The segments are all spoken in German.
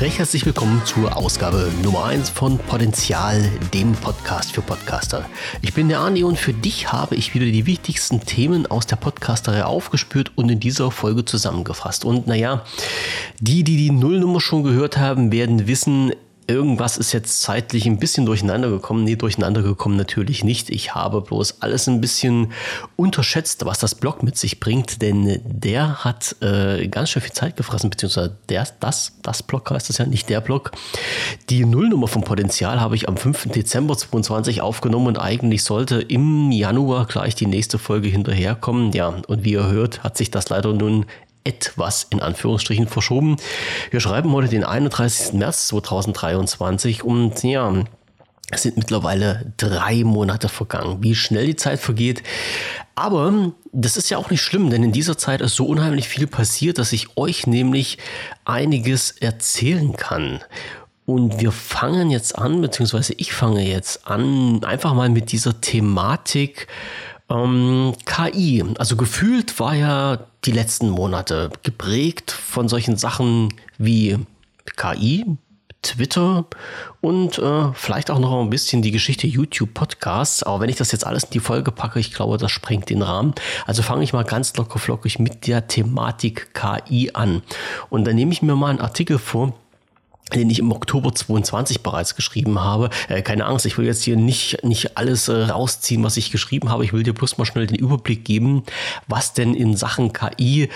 Recht herzlich willkommen zur Ausgabe Nummer 1 von Potenzial, dem Podcast für Podcaster. Ich bin der Andi und für dich habe ich wieder die wichtigsten Themen aus der Podcasterei aufgespürt und in dieser Folge zusammengefasst. Und naja, die, die die Nullnummer schon gehört haben, werden wissen, irgendwas ist jetzt zeitlich ein bisschen durcheinander gekommen. Nee, durcheinander gekommen natürlich nicht. Ich habe bloß alles ein bisschen unterschätzt, was das Blog mit sich bringt, denn der hat äh, ganz schön viel Zeit gefressen, beziehungsweise der, das, das Blog heißt es ja, nicht der Blog. Die Nullnummer vom Potenzial habe ich am 5. Dezember 2022 aufgenommen und eigentlich sollte im Januar gleich die nächste Folge hinterherkommen. Ja, und wie ihr hört, hat sich das leider nun etwas in Anführungsstrichen verschoben. Wir schreiben heute den 31. März 2023 und ja, es sind mittlerweile drei Monate vergangen. Wie schnell die Zeit vergeht. Aber das ist ja auch nicht schlimm, denn in dieser Zeit ist so unheimlich viel passiert, dass ich euch nämlich einiges erzählen kann. Und wir fangen jetzt an, beziehungsweise ich fange jetzt an, einfach mal mit dieser Thematik ähm, KI. Also gefühlt war ja die letzten Monate geprägt von solchen Sachen wie KI, Twitter und äh, vielleicht auch noch ein bisschen die Geschichte YouTube-Podcasts. Aber wenn ich das jetzt alles in die Folge packe, ich glaube, das sprengt den Rahmen. Also fange ich mal ganz locker flockig mit der Thematik KI an. Und dann nehme ich mir mal einen Artikel vor, den ich im Oktober 22 bereits geschrieben habe. Äh, keine Angst, ich will jetzt hier nicht, nicht alles äh, rausziehen, was ich geschrieben habe. Ich will dir bloß mal schnell den Überblick geben, was denn in Sachen KI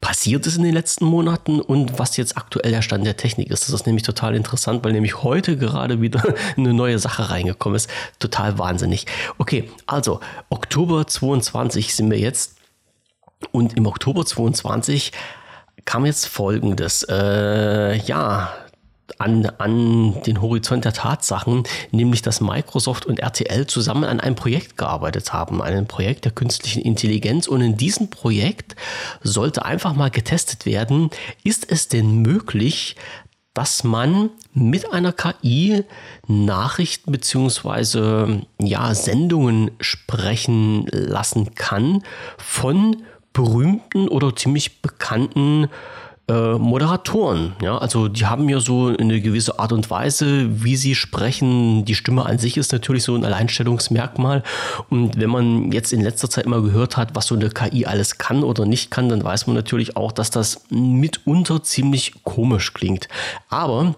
passiert ist in den letzten Monaten und was jetzt aktuell der Stand der Technik ist. Das ist nämlich total interessant, weil nämlich heute gerade wieder eine neue Sache reingekommen ist. Total wahnsinnig. Okay, also Oktober 22 sind wir jetzt und im Oktober 22 kam jetzt Folgendes. Äh, ja, an, an den Horizont der Tatsachen, nämlich dass Microsoft und RTL zusammen an einem Projekt gearbeitet haben, einem Projekt der künstlichen Intelligenz. Und in diesem Projekt sollte einfach mal getestet werden, ist es denn möglich, dass man mit einer KI Nachrichten bzw. ja, Sendungen sprechen lassen kann von berühmten oder ziemlich bekannten äh, Moderatoren. Ja, also die haben ja so eine gewisse Art und Weise, wie sie sprechen. Die Stimme an sich ist natürlich so ein Alleinstellungsmerkmal. Und wenn man jetzt in letzter Zeit immer gehört hat, was so eine KI alles kann oder nicht kann, dann weiß man natürlich auch, dass das mitunter ziemlich komisch klingt. Aber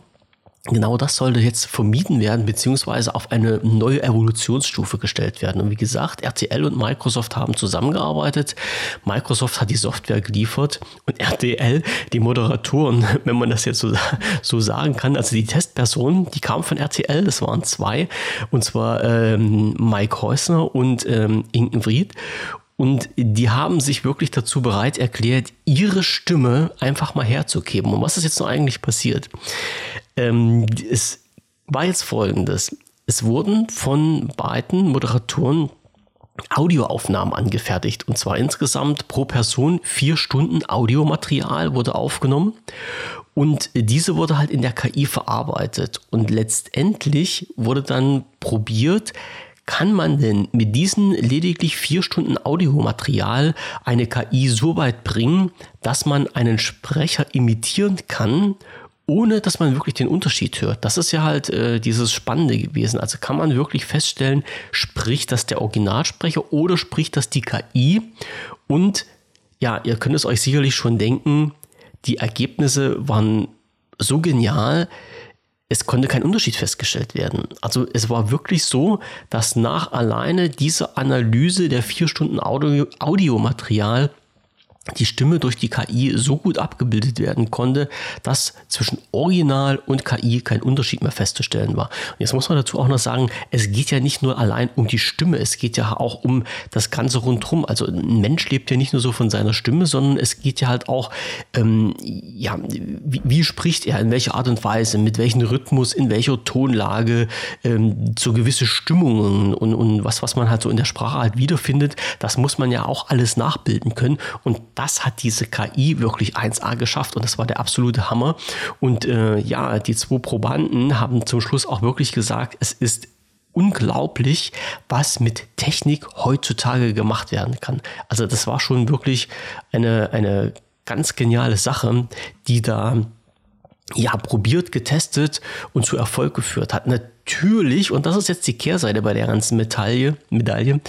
Genau das sollte jetzt vermieden werden, beziehungsweise auf eine neue Evolutionsstufe gestellt werden. Und wie gesagt, RTL und Microsoft haben zusammengearbeitet. Microsoft hat die Software geliefert und RTL die Moderatoren, wenn man das jetzt so, so sagen kann. Also die Testpersonen, die kamen von RTL, das waren zwei, und zwar ähm, Mike Häusner und ähm, Inken Fried. Und die haben sich wirklich dazu bereit erklärt, ihre Stimme einfach mal herzugeben. Und was ist jetzt noch eigentlich passiert? Ähm, es war jetzt folgendes. Es wurden von beiden Moderatoren Audioaufnahmen angefertigt. Und zwar insgesamt pro Person vier Stunden Audiomaterial wurde aufgenommen. Und diese wurde halt in der KI verarbeitet. Und letztendlich wurde dann probiert, kann man denn mit diesen lediglich vier Stunden Audiomaterial eine KI so weit bringen, dass man einen Sprecher imitieren kann, ohne dass man wirklich den Unterschied hört? Das ist ja halt äh, dieses Spannende gewesen. Also kann man wirklich feststellen, spricht das der Originalsprecher oder spricht das die KI? Und ja, ihr könnt es euch sicherlich schon denken, die Ergebnisse waren so genial, es konnte kein Unterschied festgestellt werden. Also es war wirklich so, dass nach alleine dieser Analyse der vier Stunden Audio Audiomaterial die Stimme durch die KI so gut abgebildet werden konnte, dass zwischen Original und KI kein Unterschied mehr festzustellen war. Und jetzt muss man dazu auch noch sagen, es geht ja nicht nur allein um die Stimme, es geht ja auch um das Ganze rundherum. Also ein Mensch lebt ja nicht nur so von seiner Stimme, sondern es geht ja halt auch, ähm, ja, wie, wie, spricht er, in welcher Art und Weise, mit welchem Rhythmus, in welcher Tonlage, ähm, so gewisse Stimmungen und, und was, was man halt so in der Sprache halt wiederfindet, das muss man ja auch alles nachbilden können. Und das hat diese KI wirklich 1A geschafft und das war der absolute Hammer. Und äh, ja, die zwei Probanden haben zum Schluss auch wirklich gesagt, es ist unglaublich, was mit Technik heutzutage gemacht werden kann. Also das war schon wirklich eine, eine ganz geniale Sache, die da ja, probiert, getestet und zu Erfolg geführt hat. Natürlich, und das ist jetzt die Kehrseite bei der ganzen Medaille, Medaille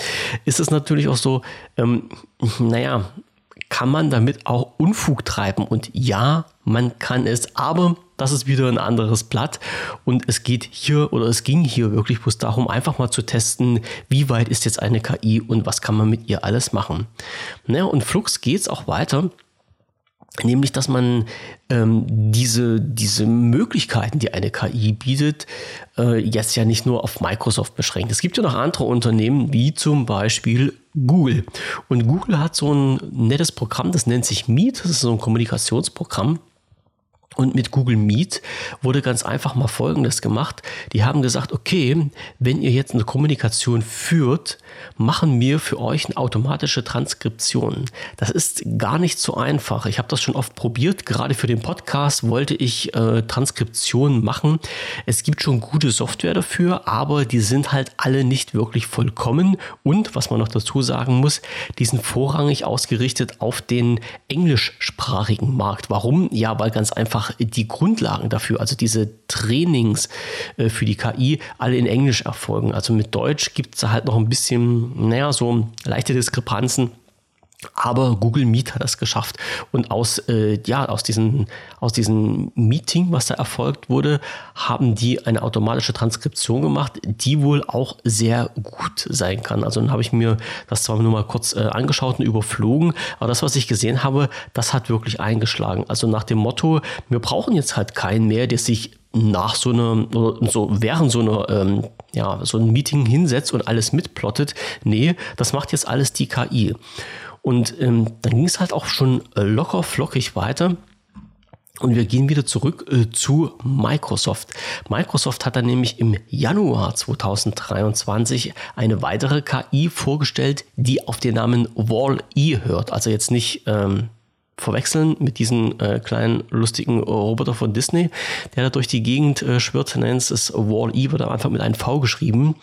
ist es natürlich auch so, ähm, naja, kann man damit auch Unfug treiben. Und ja, man kann es, aber das ist wieder ein anderes Blatt. Und es geht hier oder es ging hier wirklich bloß darum, einfach mal zu testen, wie weit ist jetzt eine KI und was kann man mit ihr alles machen. Naja, und Flux geht es auch weiter nämlich dass man ähm, diese, diese Möglichkeiten, die eine KI bietet, äh, jetzt ja nicht nur auf Microsoft beschränkt. Es gibt ja noch andere Unternehmen, wie zum Beispiel Google. Und Google hat so ein nettes Programm, das nennt sich Meet, das ist so ein Kommunikationsprogramm. Und mit Google Meet wurde ganz einfach mal Folgendes gemacht. Die haben gesagt, okay, wenn ihr jetzt eine Kommunikation führt, machen wir für euch eine automatische Transkription. Das ist gar nicht so einfach. Ich habe das schon oft probiert. Gerade für den Podcast wollte ich äh, Transkriptionen machen. Es gibt schon gute Software dafür, aber die sind halt alle nicht wirklich vollkommen. Und was man noch dazu sagen muss, die sind vorrangig ausgerichtet auf den englischsprachigen Markt. Warum? Ja, weil ganz einfach die Grundlagen dafür, also diese Trainings äh, für die KI, alle in Englisch erfolgen. Also mit Deutsch gibt es halt noch ein bisschen, naja, so leichte Diskrepanzen. Aber Google Meet hat es geschafft. Und aus, äh, ja, aus, diesen, aus diesem Meeting, was da erfolgt wurde, haben die eine automatische Transkription gemacht, die wohl auch sehr gut sein kann. Also dann habe ich mir das zwar nur mal kurz äh, angeschaut und überflogen, aber das, was ich gesehen habe, das hat wirklich eingeschlagen. Also nach dem Motto, wir brauchen jetzt halt keinen mehr, der sich nach so einer, so während so einer, ähm, ja, so ein Meeting hinsetzt und alles mitplottet. Nee, das macht jetzt alles die KI. Und ähm, dann ging es halt auch schon locker flockig weiter. Und wir gehen wieder zurück äh, zu Microsoft. Microsoft hat dann nämlich im Januar 2023 eine weitere KI vorgestellt, die auf den Namen Wall-E hört. Also jetzt nicht ähm, verwechseln mit diesem äh, kleinen lustigen Roboter von Disney, der da durch die Gegend äh, schwirrt. Nennt es Wall-E, wird am Anfang mit einem V geschrieben.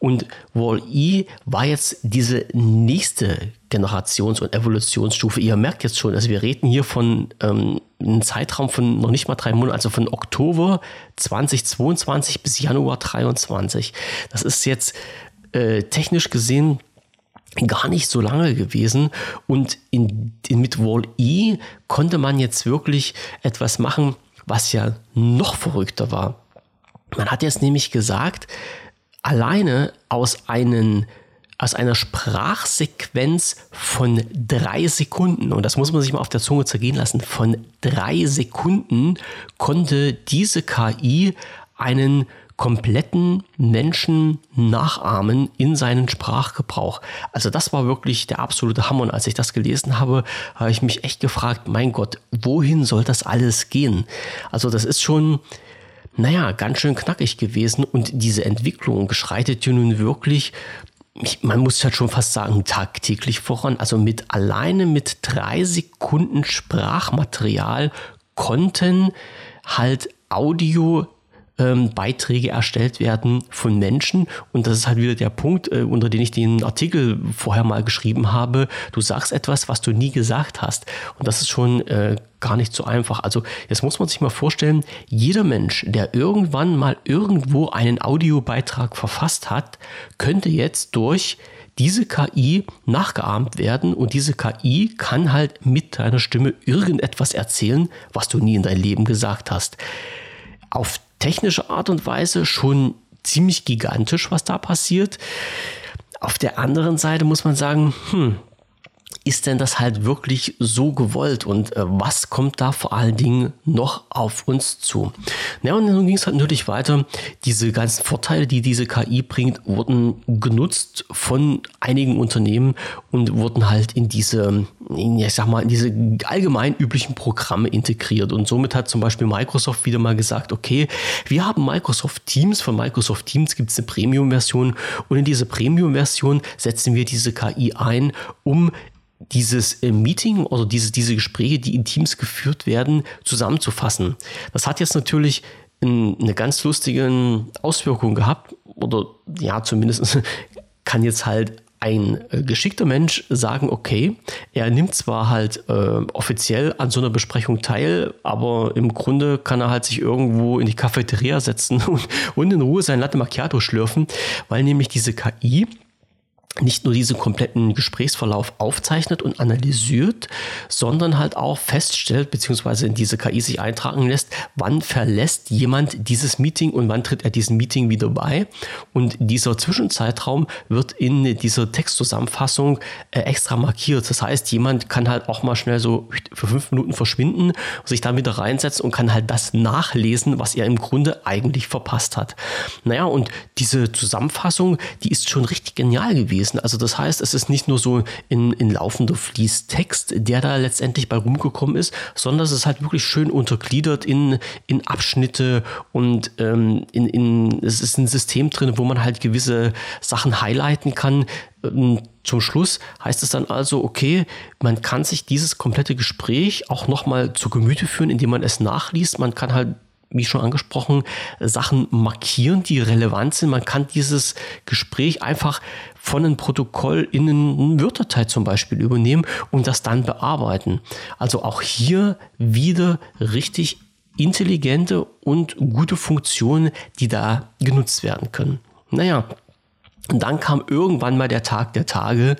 Und Wall-E war jetzt diese nächste Generations- und Evolutionsstufe. Ihr merkt jetzt schon, also wir reden hier von ähm, einem Zeitraum von noch nicht mal drei Monaten, also von Oktober 2022 bis Januar 2023. Das ist jetzt äh, technisch gesehen gar nicht so lange gewesen. Und in, in, mit Wall-E konnte man jetzt wirklich etwas machen, was ja noch verrückter war. Man hat jetzt nämlich gesagt, alleine aus, einen, aus einer Sprachsequenz von drei Sekunden, und das muss man sich mal auf der Zunge zergehen lassen, von drei Sekunden konnte diese KI einen kompletten Menschen nachahmen in seinen Sprachgebrauch. Also das war wirklich der absolute Hammer. Und als ich das gelesen habe, habe ich mich echt gefragt, mein Gott, wohin soll das alles gehen? Also das ist schon, naja, ganz schön knackig gewesen. Und diese Entwicklung schreitet ja nun wirklich man muss halt schon fast sagen, tagtäglich voran. Also mit alleine mit drei Sekunden Sprachmaterial konnten halt Audio ähm, Beiträge erstellt werden von Menschen. Und das ist halt wieder der Punkt, äh, unter den ich den Artikel vorher mal geschrieben habe. Du sagst etwas, was du nie gesagt hast. Und das ist schon äh, gar nicht so einfach. Also jetzt muss man sich mal vorstellen, jeder Mensch, der irgendwann mal irgendwo einen Audiobeitrag verfasst hat, könnte jetzt durch diese KI nachgeahmt werden und diese KI kann halt mit deiner Stimme irgendetwas erzählen, was du nie in dein Leben gesagt hast. Auf technische Art und Weise schon ziemlich gigantisch, was da passiert. Auf der anderen Seite muss man sagen, hm, ist denn das halt wirklich so gewollt und äh, was kommt da vor allen Dingen noch auf uns zu? Ja, und nun ging es halt natürlich weiter. Diese ganzen Vorteile, die diese KI bringt, wurden genutzt von einigen Unternehmen und wurden halt in diese, in, ich sag mal, in diese allgemein üblichen Programme integriert. Und somit hat zum Beispiel Microsoft wieder mal gesagt, okay, wir haben Microsoft Teams. Von Microsoft Teams gibt es eine Premium-Version und in diese Premium-Version setzen wir diese KI ein, um dieses äh, Meeting oder diese, diese Gespräche, die in Teams geführt werden, zusammenzufassen. Das hat jetzt natürlich eine ganz lustige Auswirkung gehabt oder ja, zumindest kann jetzt halt ein äh, geschickter Mensch sagen, okay, er nimmt zwar halt äh, offiziell an so einer Besprechung teil, aber im Grunde kann er halt sich irgendwo in die Cafeteria setzen und, und in Ruhe sein Latte Macchiato schlürfen, weil nämlich diese KI nicht nur diesen kompletten Gesprächsverlauf aufzeichnet und analysiert, sondern halt auch feststellt, beziehungsweise in diese KI sich eintragen lässt, wann verlässt jemand dieses Meeting und wann tritt er diesem Meeting wieder bei. Und dieser Zwischenzeitraum wird in dieser Textzusammenfassung äh, extra markiert. Das heißt, jemand kann halt auch mal schnell so für fünf Minuten verschwinden, sich dann wieder reinsetzen und kann halt das nachlesen, was er im Grunde eigentlich verpasst hat. Naja, und diese Zusammenfassung, die ist schon richtig genial gewesen lesen. Also das heißt, es ist nicht nur so in, in laufender Fließtext, der da letztendlich bei rumgekommen ist, sondern es ist halt wirklich schön untergliedert in, in Abschnitte und ähm, in, in, es ist ein System drin, wo man halt gewisse Sachen highlighten kann. Ähm, zum Schluss heißt es dann also, okay, man kann sich dieses komplette Gespräch auch nochmal zu Gemüte führen, indem man es nachliest. Man kann halt wie schon angesprochen, Sachen markieren, die relevant sind. Man kann dieses Gespräch einfach von einem Protokoll in einen Word-Datei zum Beispiel übernehmen und das dann bearbeiten. Also auch hier wieder richtig intelligente und gute Funktionen, die da genutzt werden können. Naja, und dann kam irgendwann mal der Tag der Tage,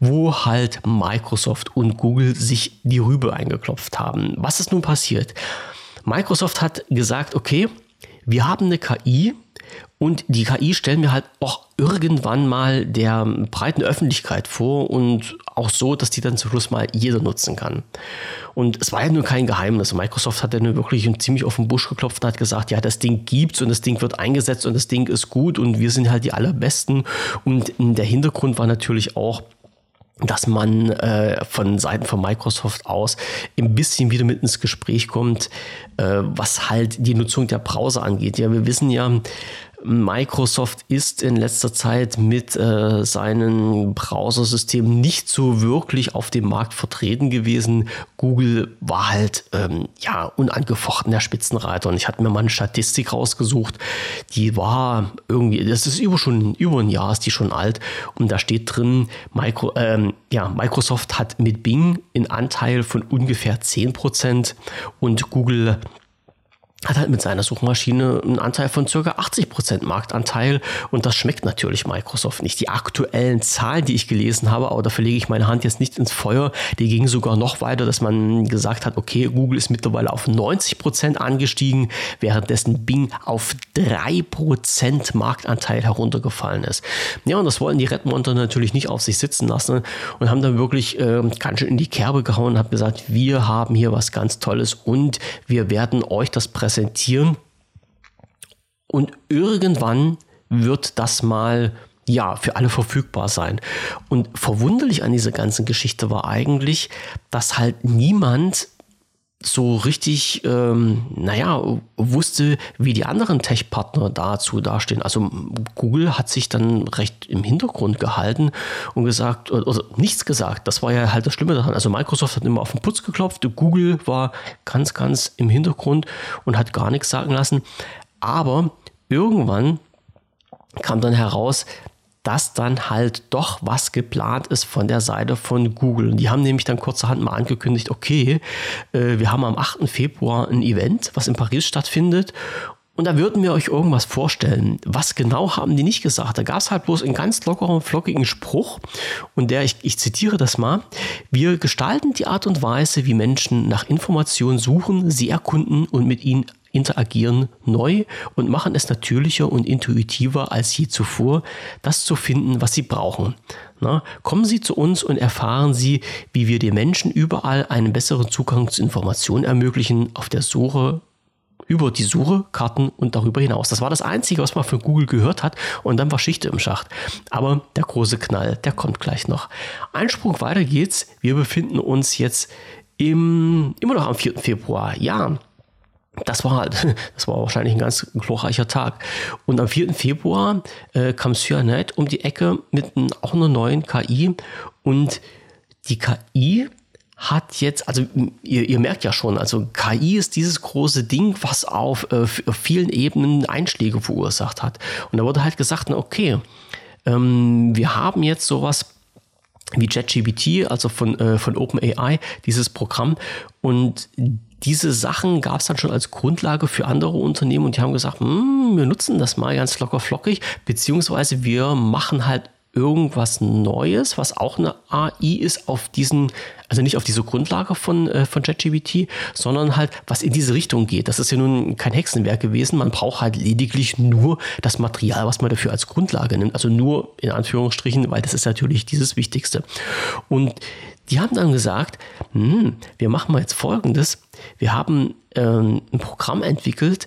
wo halt Microsoft und Google sich die Rübe eingeklopft haben. Was ist nun passiert? Microsoft hat gesagt, okay, wir haben eine KI und die KI stellen wir halt auch irgendwann mal der breiten Öffentlichkeit vor und auch so, dass die dann zum Schluss mal jeder nutzen kann. Und es war ja nur kein Geheimnis. Microsoft hat ja nur wirklich ziemlich auf den Busch geklopft und hat gesagt, ja, das Ding gibt's und das Ding wird eingesetzt und das Ding ist gut und wir sind halt die allerbesten. Und der Hintergrund war natürlich auch, dass man äh, von Seiten von Microsoft aus ein bisschen wieder mit ins Gespräch kommt, äh, was halt die Nutzung der Browser angeht. Ja, wir wissen ja, Microsoft ist in letzter Zeit mit äh, seinen Browsersystemen nicht so wirklich auf dem Markt vertreten gewesen. Google war halt ähm, ja unangefochten der Spitzenreiter und ich hatte mir mal eine Statistik rausgesucht, die war irgendwie, das ist über schon über ein Jahr, ist die schon alt und da steht drin, Micro, ähm, ja, Microsoft hat mit Bing einen Anteil von ungefähr 10% und Google hat halt mit seiner Suchmaschine einen Anteil von ca. 80% Marktanteil und das schmeckt natürlich Microsoft nicht. Die aktuellen Zahlen, die ich gelesen habe, aber da verlege ich meine Hand jetzt nicht ins Feuer, die gingen sogar noch weiter, dass man gesagt hat, okay, Google ist mittlerweile auf 90% angestiegen, währenddessen Bing auf 3% Marktanteil heruntergefallen ist. Ja, und das wollen die Redmonter natürlich nicht auf sich sitzen lassen und haben dann wirklich äh, ganz schön in die Kerbe gehauen und haben gesagt, wir haben hier was ganz Tolles und wir werden euch das präsentieren präsentieren und irgendwann wird das mal ja, für alle verfügbar sein. Und verwunderlich an dieser ganzen Geschichte war eigentlich, dass halt niemand so richtig, ähm, naja, wusste, wie die anderen Tech-Partner dazu dastehen. Also Google hat sich dann recht im Hintergrund gehalten und gesagt, oder, oder nichts gesagt. Das war ja halt das Schlimme daran. Also Microsoft hat immer auf den Putz geklopft, Google war ganz, ganz im Hintergrund und hat gar nichts sagen lassen. Aber irgendwann kam dann heraus, dass dann halt doch was geplant ist von der Seite von Google. Und die haben nämlich dann kurzerhand mal angekündigt, okay, äh, wir haben am 8. Februar ein Event, was in Paris stattfindet. Und da würden wir euch irgendwas vorstellen. Was genau haben die nicht gesagt? Da gab es halt bloß einen ganz lockeren, flockigen Spruch. Und der, ich, ich zitiere das mal. Wir gestalten die Art und Weise, wie Menschen nach Informationen suchen, sie erkunden und mit ihnen interagieren neu und machen es natürlicher und intuitiver als je zuvor, das zu finden, was sie brauchen. Na, kommen Sie zu uns und erfahren Sie, wie wir den Menschen überall einen besseren Zugang zu Informationen ermöglichen auf der Suche über die Suche, Karten und darüber hinaus. Das war das Einzige, was man von Google gehört hat und dann war Schicht im Schacht. Aber der große Knall, der kommt gleich noch. Einsprung weiter geht's. Wir befinden uns jetzt im, immer noch am 4. Februar. Ja, das war das war wahrscheinlich ein ganz glorreicher Tag. Und am 4. Februar äh, kam Cyanide um die Ecke mit ein, auch einer neuen KI. Und die KI hat jetzt, also ihr, ihr merkt ja schon, also KI ist dieses große Ding, was auf, äh, auf vielen Ebenen Einschläge verursacht hat. Und da wurde halt gesagt, okay, ähm, wir haben jetzt sowas wie JetGPT, also von, äh, von OpenAI, dieses Programm. Und diese Sachen gab es dann schon als Grundlage für andere Unternehmen und die haben gesagt, hm, wir nutzen das mal ganz locker flockig, beziehungsweise wir machen halt irgendwas Neues, was auch eine AI ist, auf diesen, also nicht auf diese Grundlage von, äh, von ChatGPT, sondern halt, was in diese Richtung geht. Das ist ja nun kein Hexenwerk gewesen. Man braucht halt lediglich nur das Material, was man dafür als Grundlage nimmt. Also nur in Anführungsstrichen, weil das ist natürlich dieses Wichtigste. Und die haben dann gesagt, hm, wir machen mal jetzt Folgendes. Wir haben ähm, ein Programm entwickelt,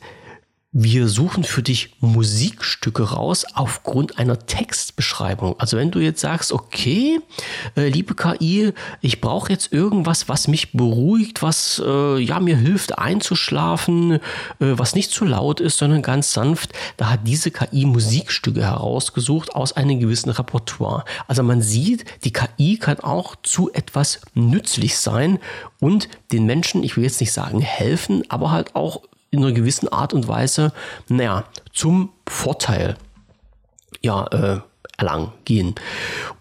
wir suchen für dich Musikstücke raus aufgrund einer Textbeschreibung. Also wenn du jetzt sagst, okay, äh, liebe KI, ich brauche jetzt irgendwas, was mich beruhigt, was äh, ja mir hilft einzuschlafen, äh, was nicht zu laut ist, sondern ganz sanft, da hat diese KI Musikstücke herausgesucht aus einem gewissen Repertoire. Also man sieht, die KI kann auch zu etwas nützlich sein und den Menschen, ich will jetzt nicht sagen helfen, aber halt auch in einer gewissen Art und Weise, naja, zum Vorteil ja, äh, erlangen gehen.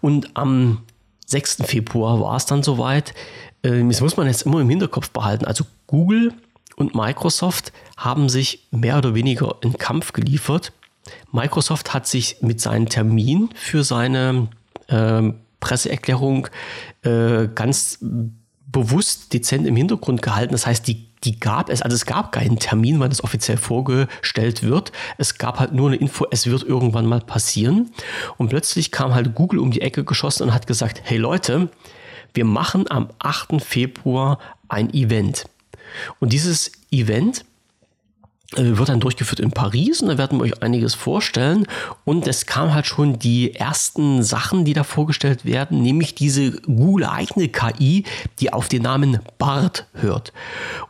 Und am 6. Februar war es dann soweit. Äh, das muss man jetzt immer im Hinterkopf behalten. Also Google und Microsoft haben sich mehr oder weniger in Kampf geliefert. Microsoft hat sich mit seinem Termin für seine äh, Presseerklärung äh, ganz bewusst dezent im Hintergrund gehalten. Das heißt, die die gab es, also es gab keinen Termin, wann das offiziell vorgestellt wird. Es gab halt nur eine Info, es wird irgendwann mal passieren. Und plötzlich kam halt Google um die Ecke geschossen und hat gesagt, hey Leute, wir machen am 8. Februar ein Event. Und dieses Event wird dann durchgeführt in Paris und da werden wir euch einiges vorstellen. Und es kam halt schon die ersten Sachen, die da vorgestellt werden, nämlich diese Google-eigene KI, die auf den Namen BART hört.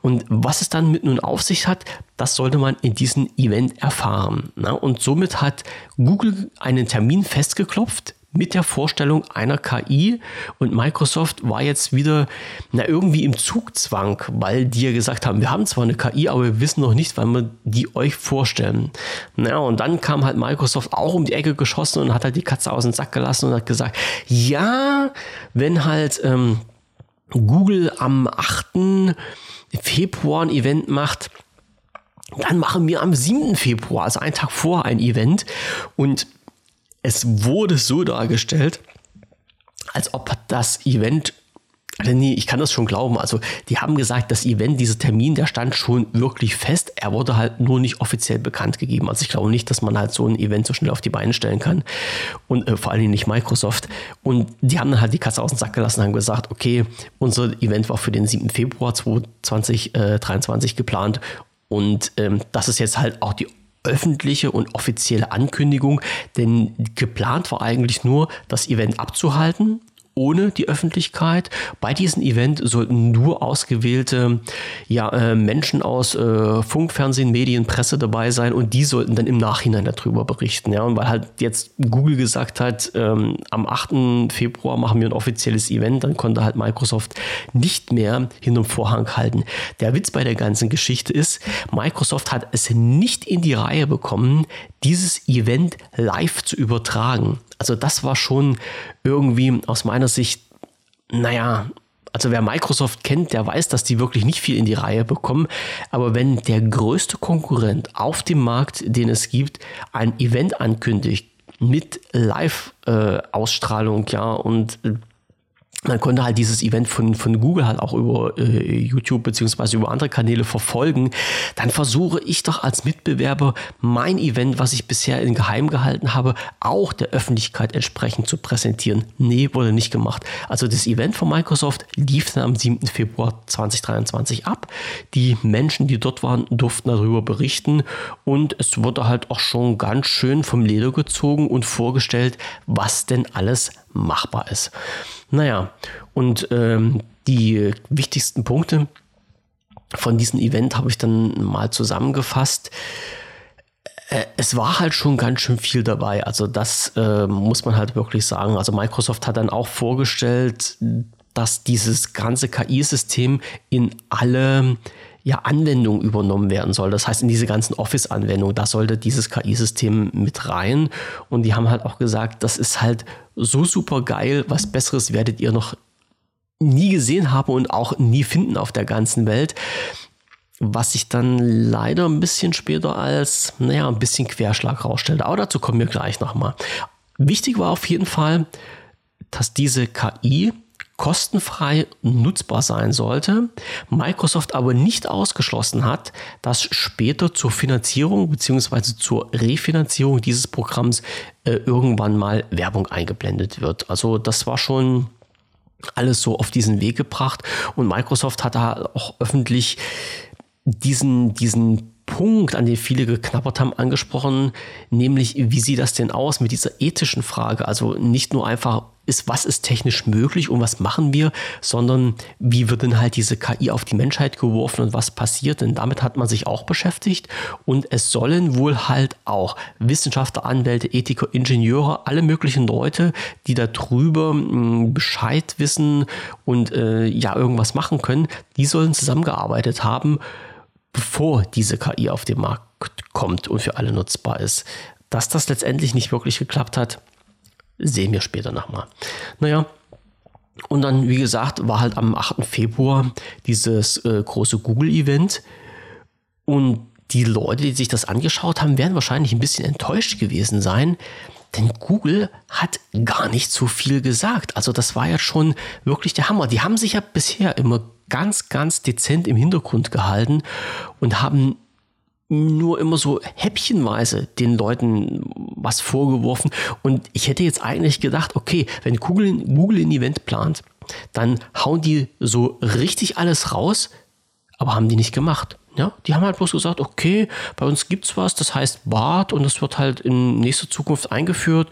Und was es dann mit nun auf sich hat, das sollte man in diesem Event erfahren. Und somit hat Google einen Termin festgeklopft, mit der Vorstellung einer KI und Microsoft war jetzt wieder na, irgendwie im Zugzwang, weil die ja gesagt haben, wir haben zwar eine KI, aber wir wissen noch nicht, wann wir die euch vorstellen. Na, und dann kam halt Microsoft auch um die Ecke geschossen und hat halt die Katze aus dem Sack gelassen und hat gesagt, ja, wenn halt ähm, Google am 8. Februar ein Event macht, dann machen wir am 7. Februar, also einen Tag vor ein Event und es wurde so dargestellt, als ob das Event also nee, ich kann das schon glauben. Also, die haben gesagt, das Event, dieser Termin, der stand schon wirklich fest. Er wurde halt nur nicht offiziell bekannt gegeben. Also, ich glaube nicht, dass man halt so ein Event so schnell auf die Beine stellen kann. Und äh, vor allen Dingen nicht Microsoft. Und die haben dann halt die Katze aus dem Sack gelassen und haben gesagt, okay, unser Event war für den 7. Februar 2023 geplant. Und ähm, das ist jetzt halt auch die öffentliche und offizielle Ankündigung, denn geplant war eigentlich nur, das Event abzuhalten ohne die Öffentlichkeit. Bei diesem Event sollten nur ausgewählte ja, äh, Menschen aus äh, Funk, Fernsehen, Medien, Presse dabei sein und die sollten dann im Nachhinein darüber berichten. Ja? Und weil halt jetzt Google gesagt hat, ähm, am 8. Februar machen wir ein offizielles Event, dann konnte halt Microsoft nicht mehr hinterm Vorhang halten. Der Witz bei der ganzen Geschichte ist, Microsoft hat es nicht in die Reihe bekommen, dieses Event live zu übertragen. Also das war schon irgendwie aus meiner Sicht, naja, also wer Microsoft kennt, der weiß, dass die wirklich nicht viel in die Reihe bekommen. Aber wenn der größte Konkurrent auf dem Markt, den es gibt, ein Event ankündigt mit Live-Ausstrahlung, äh, ja, und man konnte halt dieses Event von, von Google halt auch über äh, YouTube beziehungsweise über andere Kanäle verfolgen, dann versuche ich doch als Mitbewerber mein Event, was ich bisher in Geheim gehalten habe, auch der Öffentlichkeit entsprechend zu präsentieren. Nee, wurde nicht gemacht. Also das Event von Microsoft lief dann am 7. Februar 2023 ab. Die Menschen, die dort waren, durften darüber berichten und es wurde halt auch schon ganz schön vom Leder gezogen und vorgestellt, was denn alles machbar ist. Naja, und ähm, die wichtigsten Punkte von diesem Event habe ich dann mal zusammengefasst. Äh, es war halt schon ganz schön viel dabei. Also das äh, muss man halt wirklich sagen. Also Microsoft hat dann auch vorgestellt, dass dieses ganze KI-System in alle ja, Anwendung übernommen werden soll. Das heißt, in diese ganzen Office-Anwendungen, da sollte dieses KI-System mit rein. Und die haben halt auch gesagt, das ist halt so super geil, was Besseres werdet ihr noch nie gesehen haben und auch nie finden auf der ganzen Welt. Was sich dann leider ein bisschen später als, naja, ein bisschen Querschlag rausstellte. Aber dazu kommen wir gleich nochmal. Wichtig war auf jeden Fall, dass diese KI kostenfrei nutzbar sein sollte, Microsoft aber nicht ausgeschlossen hat, dass später zur Finanzierung bzw. zur Refinanzierung dieses Programms äh, irgendwann mal Werbung eingeblendet wird. Also das war schon alles so auf diesen Weg gebracht und Microsoft hat da auch öffentlich diesen, diesen Punkt, an den viele geknabbert haben, angesprochen, nämlich wie sieht das denn aus mit dieser ethischen Frage? Also nicht nur einfach ist, was ist technisch möglich und was machen wir, sondern wie wird denn halt diese KI auf die Menschheit geworfen und was passiert? Denn damit hat man sich auch beschäftigt und es sollen wohl halt auch Wissenschaftler, Anwälte, Ethiker, Ingenieure, alle möglichen Leute, die darüber hm, Bescheid wissen und äh, ja irgendwas machen können, die sollen zusammengearbeitet haben, bevor diese KI auf den Markt kommt und für alle nutzbar ist. Dass das letztendlich nicht wirklich geklappt hat, Sehen wir später nochmal. Naja, und dann, wie gesagt, war halt am 8. Februar dieses äh, große Google-Event. Und die Leute, die sich das angeschaut haben, werden wahrscheinlich ein bisschen enttäuscht gewesen sein. Denn Google hat gar nicht so viel gesagt. Also das war ja schon wirklich der Hammer. Die haben sich ja bisher immer ganz, ganz dezent im Hintergrund gehalten und haben nur immer so häppchenweise den Leuten was vorgeworfen. Und ich hätte jetzt eigentlich gedacht, okay, wenn Google, Google ein Event plant, dann hauen die so richtig alles raus, aber haben die nicht gemacht. Ja, die haben halt bloß gesagt, okay, bei uns gibt's was, das heißt BART und das wird halt in nächster Zukunft eingeführt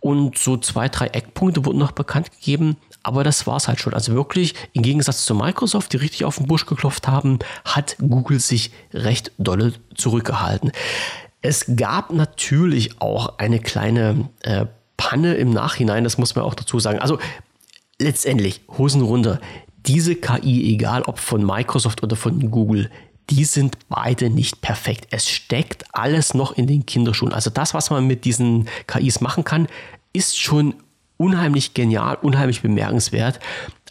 und so zwei, drei Eckpunkte wurden noch bekannt gegeben, aber das war es halt schon. Also wirklich, im Gegensatz zu Microsoft, die richtig auf den Busch geklopft haben, hat Google sich recht dolle zurückgehalten. Es gab natürlich auch eine kleine äh, Panne im Nachhinein, das muss man auch dazu sagen. Also letztendlich, Hosen runter, diese KI, egal ob von Microsoft oder von Google, die sind beide nicht perfekt. Es steckt alles noch in den Kinderschuhen. Also das, was man mit diesen KIs machen kann, ist schon unheimlich genial, unheimlich bemerkenswert.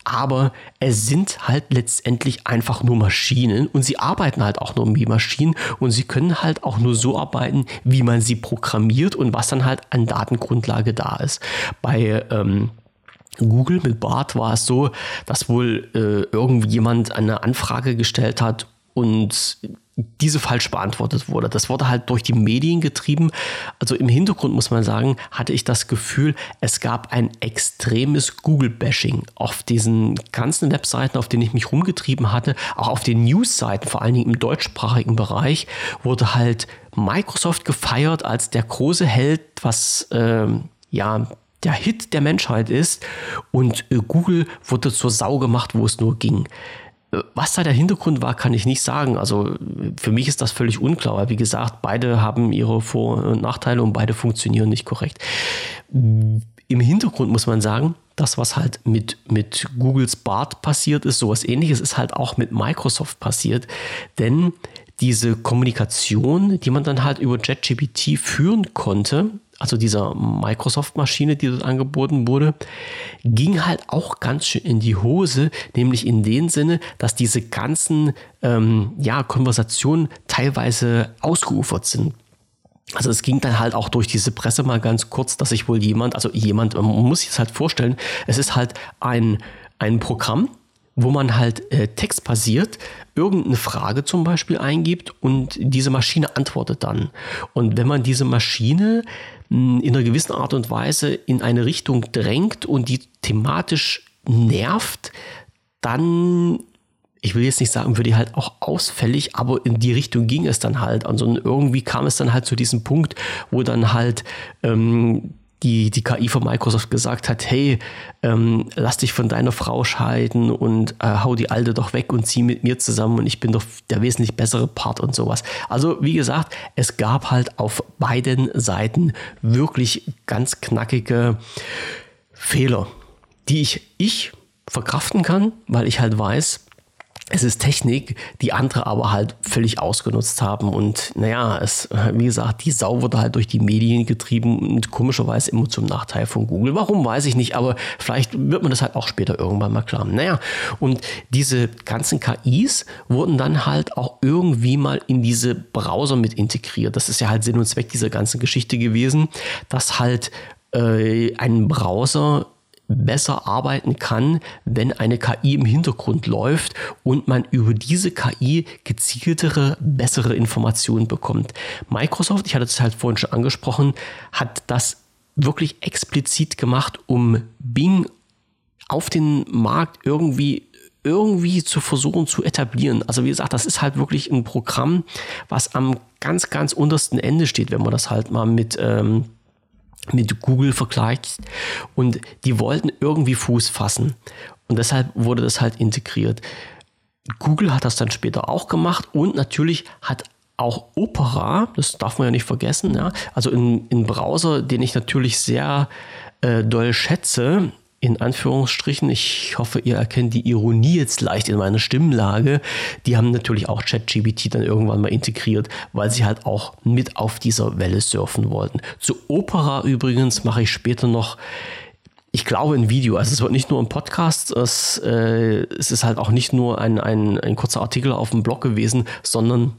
Aber es sind halt letztendlich einfach nur Maschinen und sie arbeiten halt auch nur wie Maschinen und sie können halt auch nur so arbeiten, wie man sie programmiert und was dann halt an Datengrundlage da ist. Bei ähm, Google mit Bart war es so, dass wohl äh, irgendjemand eine Anfrage gestellt hat und diese falsch beantwortet wurde. Das wurde halt durch die Medien getrieben. Also im Hintergrund muss man sagen, hatte ich das Gefühl, es gab ein extremes Google-Bashing auf diesen ganzen Webseiten, auf denen ich mich rumgetrieben hatte, auch auf den News-Seiten, vor allen Dingen im deutschsprachigen Bereich, wurde halt Microsoft gefeiert als der große Held, was ähm, ja der Hit der Menschheit ist und äh, Google wurde zur Sau gemacht, wo es nur ging. Was da der Hintergrund war, kann ich nicht sagen. Also für mich ist das völlig unklar, weil wie gesagt, beide haben ihre Vor- und Nachteile und beide funktionieren nicht korrekt. Im Hintergrund muss man sagen, das, was halt mit, mit Googles Bart passiert ist, sowas ähnliches ist halt auch mit Microsoft passiert. Denn diese Kommunikation, die man dann halt über JetGPT führen konnte, also dieser Microsoft-Maschine, die dort angeboten wurde, ging halt auch ganz schön in die Hose, nämlich in dem Sinne, dass diese ganzen ähm, ja, Konversationen teilweise ausgeufert sind. Also es ging dann halt auch durch diese Presse mal ganz kurz, dass sich wohl jemand, also jemand, man muss sich das halt vorstellen, es ist halt ein, ein Programm, wo man halt äh, textbasiert irgendeine Frage zum Beispiel eingibt und diese Maschine antwortet dann. Und wenn man diese Maschine in einer gewissen Art und Weise in eine Richtung drängt und die thematisch nervt, dann, ich will jetzt nicht sagen, würde die halt auch ausfällig, aber in die Richtung ging es dann halt. Also irgendwie kam es dann halt zu diesem Punkt, wo dann halt ähm, die, die KI von Microsoft gesagt hat, hey, ähm, lass dich von deiner Frau scheiden und äh, hau die alte doch weg und zieh mit mir zusammen und ich bin doch der wesentlich bessere Part und sowas. Also wie gesagt, es gab halt auf beiden Seiten wirklich ganz knackige Fehler, die ich, ich verkraften kann, weil ich halt weiß, es ist Technik, die andere aber halt völlig ausgenutzt haben. Und naja, es, wie gesagt, die Sau wurde halt durch die Medien getrieben und komischerweise immer zum Nachteil von Google. Warum, weiß ich nicht, aber vielleicht wird man das halt auch später irgendwann mal klar. Naja, und diese ganzen KIs wurden dann halt auch irgendwie mal in diese Browser mit integriert. Das ist ja halt Sinn und Zweck dieser ganzen Geschichte gewesen, dass halt äh, ein Browser besser arbeiten kann, wenn eine KI im Hintergrund läuft und man über diese KI gezieltere, bessere Informationen bekommt. Microsoft, ich hatte es halt vorhin schon angesprochen, hat das wirklich explizit gemacht, um Bing auf den Markt irgendwie irgendwie zu versuchen zu etablieren. Also wie gesagt, das ist halt wirklich ein Programm, was am ganz, ganz untersten Ende steht, wenn man das halt mal mit ähm, mit Google vergleicht und die wollten irgendwie Fuß fassen. Und deshalb wurde das halt integriert. Google hat das dann später auch gemacht. Und natürlich hat auch Opera, das darf man ja nicht vergessen, ja, also ein Browser, den ich natürlich sehr äh, doll schätze, in Anführungsstrichen, ich hoffe, ihr erkennt die Ironie jetzt leicht in meiner Stimmlage, die haben natürlich auch ChatGBT dann irgendwann mal integriert, weil sie halt auch mit auf dieser Welle surfen wollten. Zu Opera übrigens mache ich später noch ich glaube, ein Video. Also es wird nicht nur ein Podcast, es, äh, es ist halt auch nicht nur ein, ein, ein kurzer Artikel auf dem Blog gewesen, sondern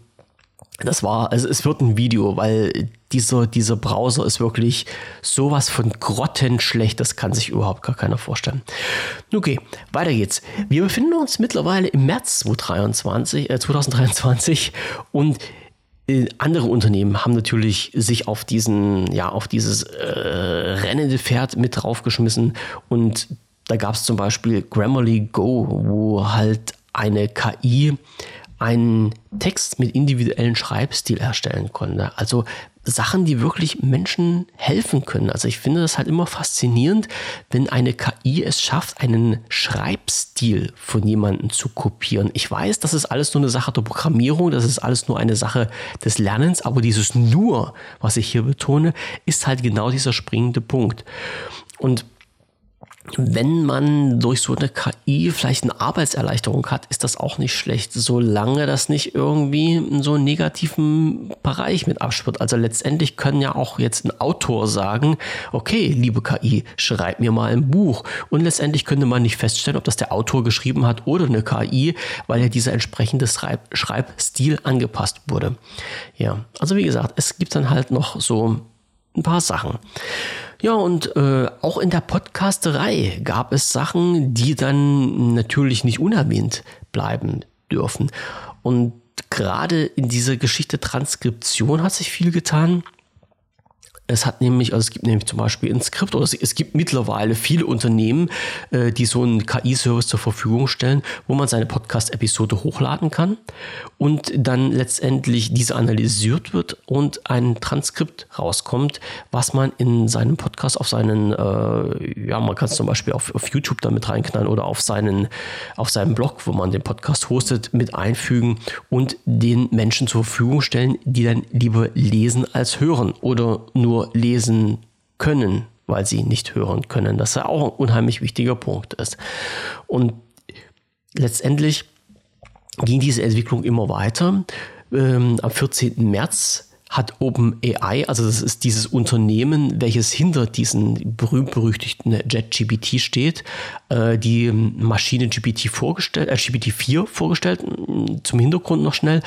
das war, also es wird ein Video, weil dieser, dieser Browser ist wirklich sowas von grottenschlecht, das kann sich überhaupt gar keiner vorstellen. Okay, weiter geht's. Wir befinden uns mittlerweile im März 2023, äh, 2023 und äh, andere Unternehmen haben natürlich sich auf diesen, ja, auf dieses äh, rennende Pferd mit draufgeschmissen und da gab es zum Beispiel Grammarly Go, wo halt eine KI einen Text mit individuellen Schreibstil erstellen konnte. Also Sachen, die wirklich Menschen helfen können. Also ich finde das halt immer faszinierend, wenn eine KI es schafft, einen Schreibstil von jemandem zu kopieren. Ich weiß, das ist alles nur eine Sache der Programmierung, das ist alles nur eine Sache des Lernens, aber dieses nur, was ich hier betone, ist halt genau dieser springende Punkt. Und wenn man durch so eine KI vielleicht eine Arbeitserleichterung hat, ist das auch nicht schlecht, solange das nicht irgendwie in so einen negativen Bereich mit abschwirrt. Also letztendlich können ja auch jetzt ein Autor sagen, okay, liebe KI, schreib mir mal ein Buch. Und letztendlich könnte man nicht feststellen, ob das der Autor geschrieben hat oder eine KI, weil ja dieser entsprechende Schreib Schreibstil angepasst wurde. Ja, also wie gesagt, es gibt dann halt noch so ein paar Sachen. Ja, und äh, auch in der Podcasterei gab es Sachen, die dann natürlich nicht unerwähnt bleiben dürfen. Und gerade in dieser Geschichte Transkription hat sich viel getan. Es hat nämlich, also es gibt nämlich zum Beispiel ein Skript oder es, gibt mittlerweile viele Unternehmen, äh, die so einen KI-Service zur Verfügung stellen, wo man seine Podcast-Episode hochladen kann und dann letztendlich diese analysiert wird und ein Transkript rauskommt, was man in seinem Podcast auf seinen, äh, ja, man kann es zum Beispiel auf, auf YouTube damit reinknallen oder auf seinen, auf seinem Blog, wo man den Podcast hostet, mit einfügen und den Menschen zur Verfügung stellen, die dann lieber lesen als hören oder nur lesen können, weil sie nicht hören können. Das ja auch ein unheimlich wichtiger Punkt ist. Und letztendlich ging diese Entwicklung immer weiter. Ähm, am 14. März hat OpenAI, also das ist dieses Unternehmen, welches hinter diesen berühmt-berüchtigten JetGPT steht, äh, die Maschine GPT vorgestellt, äh, GPT-4 vorgestellt. Zum Hintergrund noch schnell.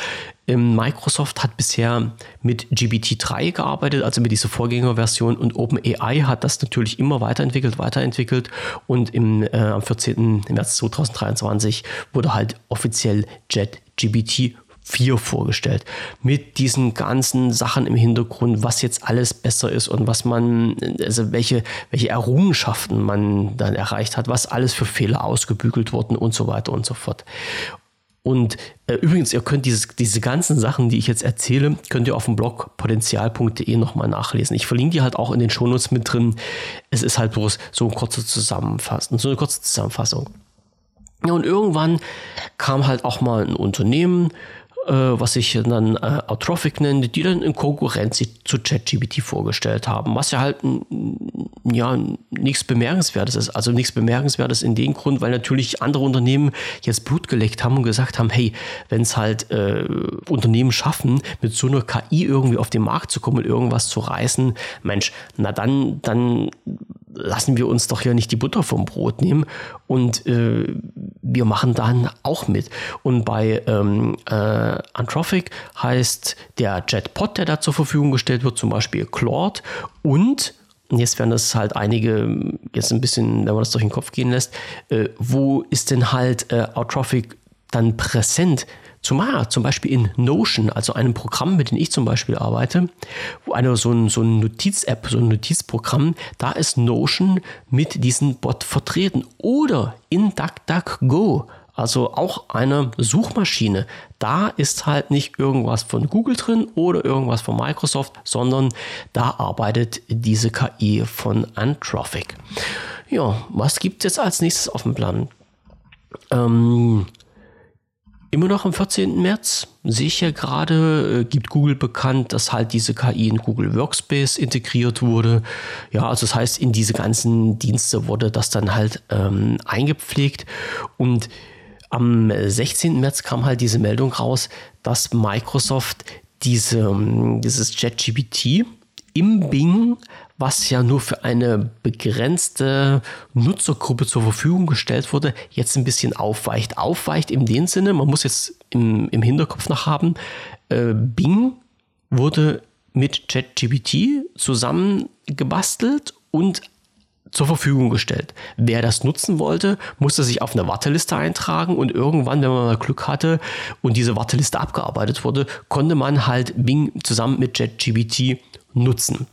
Ähm, Microsoft hat bisher mit GPT-3 gearbeitet, also mit dieser Vorgängerversion, und OpenAI hat das natürlich immer weiterentwickelt, weiterentwickelt. Und im, äh, am 14. März 2023 wurde halt offiziell JetGPT 4 vorgestellt. Mit diesen ganzen Sachen im Hintergrund, was jetzt alles besser ist und was man, also welche, welche Errungenschaften man dann erreicht hat, was alles für Fehler ausgebügelt wurden und so weiter und so fort. Und äh, übrigens, ihr könnt dieses, diese ganzen Sachen, die ich jetzt erzähle, könnt ihr auf dem Blog potenzial.de nochmal nachlesen. Ich verlinke die halt auch in den Shownotes mit drin. Es ist halt bloß so eine kurze Zusammenfassung, so eine kurze Zusammenfassung. Ja, und irgendwann kam halt auch mal ein Unternehmen was sich dann äh, Autroffic nennt, die dann in Konkurrenz zu ChatGPT vorgestellt haben, was ja halt ja nichts Bemerkenswertes ist. Also nichts Bemerkenswertes in dem Grund, weil natürlich andere Unternehmen jetzt Blut geleckt haben und gesagt haben, hey, wenn es halt äh, Unternehmen schaffen, mit so einer KI irgendwie auf den Markt zu kommen und irgendwas zu reißen, Mensch, na dann, dann lassen wir uns doch hier nicht die Butter vom Brot nehmen und äh, wir machen dann auch mit. Und bei ähm, äh, Anthropic heißt der Jetpot, der da zur Verfügung gestellt wird, zum Beispiel Claude und Jetzt werden das halt einige jetzt ein bisschen, wenn man das durch den Kopf gehen lässt, äh, wo ist denn halt äh, Outrophic dann präsent? Zumal zum Beispiel in Notion, also einem Programm, mit dem ich zum Beispiel arbeite, wo eine, so ein, so ein Notiz-App, so ein Notizprogramm, da ist Notion mit diesem Bot vertreten. Oder in DuckDuckGo, also auch eine Suchmaschine. Da ist halt nicht irgendwas von Google drin oder irgendwas von Microsoft, sondern da arbeitet diese KI von Anthropic. Ja, was gibt es jetzt als nächstes auf dem Plan? Ähm, Immer noch am 14. März sehe ich ja gerade, äh, gibt Google bekannt, dass halt diese KI in Google Workspace integriert wurde. Ja, also das heißt, in diese ganzen Dienste wurde das dann halt ähm, eingepflegt. Und am 16. März kam halt diese Meldung raus, dass Microsoft diese, ähm, dieses ChatGPT im Bing was ja nur für eine begrenzte Nutzergruppe zur Verfügung gestellt wurde, jetzt ein bisschen aufweicht. Aufweicht in dem Sinne, man muss jetzt im, im Hinterkopf noch haben, äh, Bing wurde mit ChatGPT zusammengebastelt und zur Verfügung gestellt. Wer das nutzen wollte, musste sich auf eine Warteliste eintragen und irgendwann, wenn man mal Glück hatte und diese Warteliste abgearbeitet wurde, konnte man halt Bing zusammen mit ChatGPT nutzen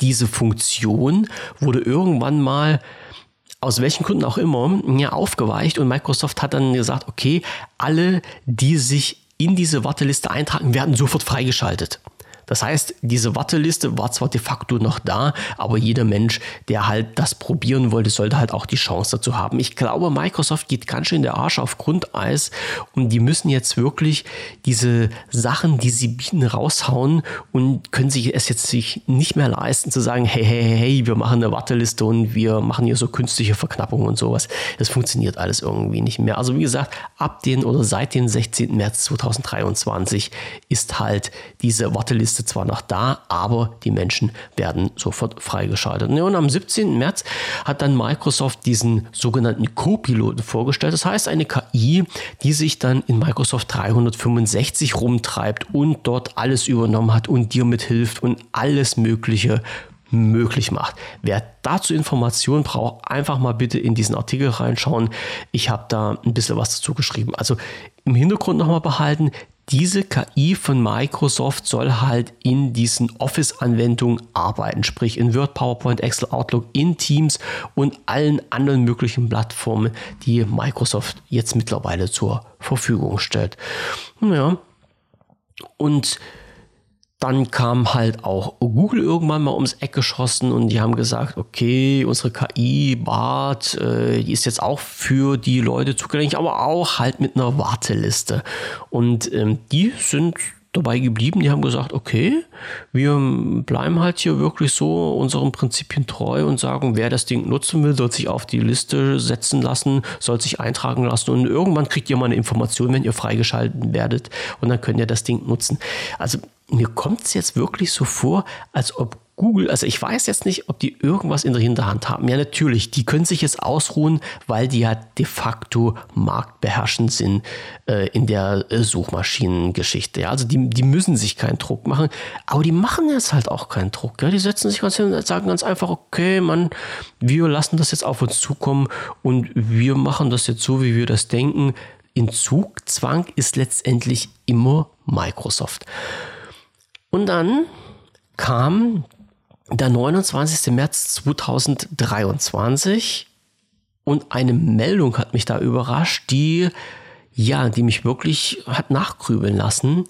diese Funktion wurde irgendwann mal aus welchen Gründen auch immer ja, aufgeweicht und Microsoft hat dann gesagt, okay, alle, die sich in diese Warteliste eintragen, werden sofort freigeschaltet. Das heißt, diese Warteliste war zwar de facto noch da, aber jeder Mensch, der halt das probieren wollte, sollte halt auch die Chance dazu haben. Ich glaube, Microsoft geht ganz schön der Arsch auf Grundeis und die müssen jetzt wirklich diese Sachen, die sie bieten, raushauen und können sich es jetzt nicht mehr leisten zu sagen, hey, hey, hey, wir machen eine Warteliste und wir machen hier so künstliche Verknappungen und sowas. Das funktioniert alles irgendwie nicht mehr. Also wie gesagt, ab den oder seit dem 16. März 2023 ist halt diese Warteliste Liste zwar noch da, aber die Menschen werden sofort freigeschaltet. Und am 17. März hat dann Microsoft diesen sogenannten Co-Piloten vorgestellt. Das heißt eine KI, die sich dann in Microsoft 365 rumtreibt und dort alles übernommen hat und dir mithilft und alles Mögliche möglich macht. Wer dazu Informationen braucht, einfach mal bitte in diesen Artikel reinschauen. Ich habe da ein bisschen was dazu geschrieben. Also im Hintergrund nochmal behalten, diese KI von Microsoft soll halt in diesen Office-Anwendungen arbeiten, sprich in Word, PowerPoint, Excel, Outlook, in Teams und allen anderen möglichen Plattformen, die Microsoft jetzt mittlerweile zur Verfügung stellt. Ja. Und dann kam halt auch Google irgendwann mal ums Eck geschossen und die haben gesagt, okay, unsere KI Bart, äh, die ist jetzt auch für die Leute zugänglich, aber auch halt mit einer Warteliste. Und ähm, die sind dabei geblieben, die haben gesagt, okay, wir bleiben halt hier wirklich so unseren Prinzipien treu und sagen, wer das Ding nutzen will, soll sich auf die Liste setzen lassen, soll sich eintragen lassen und irgendwann kriegt ihr mal eine Information, wenn ihr freigeschalten werdet und dann könnt ihr das Ding nutzen. Also mir kommt es jetzt wirklich so vor, als ob Google, also ich weiß jetzt nicht, ob die irgendwas in der Hinterhand haben. Ja, natürlich, die können sich jetzt ausruhen, weil die ja de facto marktbeherrschend sind äh, in der äh, Suchmaschinengeschichte. Ja, also die, die müssen sich keinen Druck machen, aber die machen jetzt halt auch keinen Druck. Ja? Die setzen sich ganz hin und sagen ganz einfach, okay, Mann, wir lassen das jetzt auf uns zukommen und wir machen das jetzt so, wie wir das denken. In Zugzwang ist letztendlich immer Microsoft. Und dann kam der 29. März 2023 und eine Meldung hat mich da überrascht, die ja, die mich wirklich hat nachgrübeln lassen,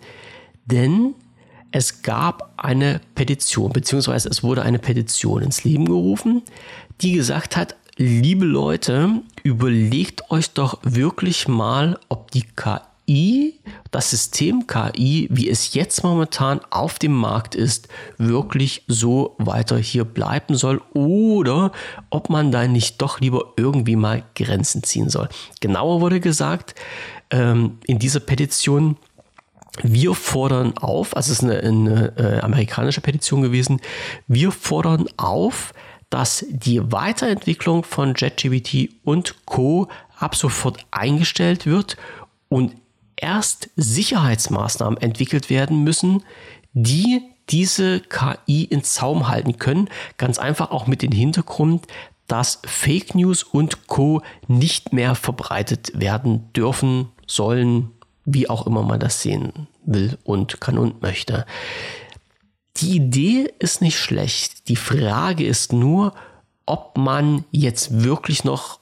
denn es gab eine Petition, beziehungsweise es wurde eine Petition ins Leben gerufen, die gesagt hat, liebe Leute, überlegt euch doch wirklich mal, ob die KI das System KI, wie es jetzt momentan auf dem Markt ist, wirklich so weiter hier bleiben soll oder ob man da nicht doch lieber irgendwie mal Grenzen ziehen soll. Genauer wurde gesagt, ähm, in dieser Petition, wir fordern auf, also es ist eine, eine äh, amerikanische Petition gewesen, wir fordern auf, dass die Weiterentwicklung von JetGPT und Co. ab sofort eingestellt wird und erst Sicherheitsmaßnahmen entwickelt werden müssen, die diese KI in Zaum halten können. Ganz einfach auch mit dem Hintergrund, dass Fake News und Co. nicht mehr verbreitet werden dürfen, sollen, wie auch immer man das sehen will und kann und möchte. Die Idee ist nicht schlecht. Die Frage ist nur, ob man jetzt wirklich noch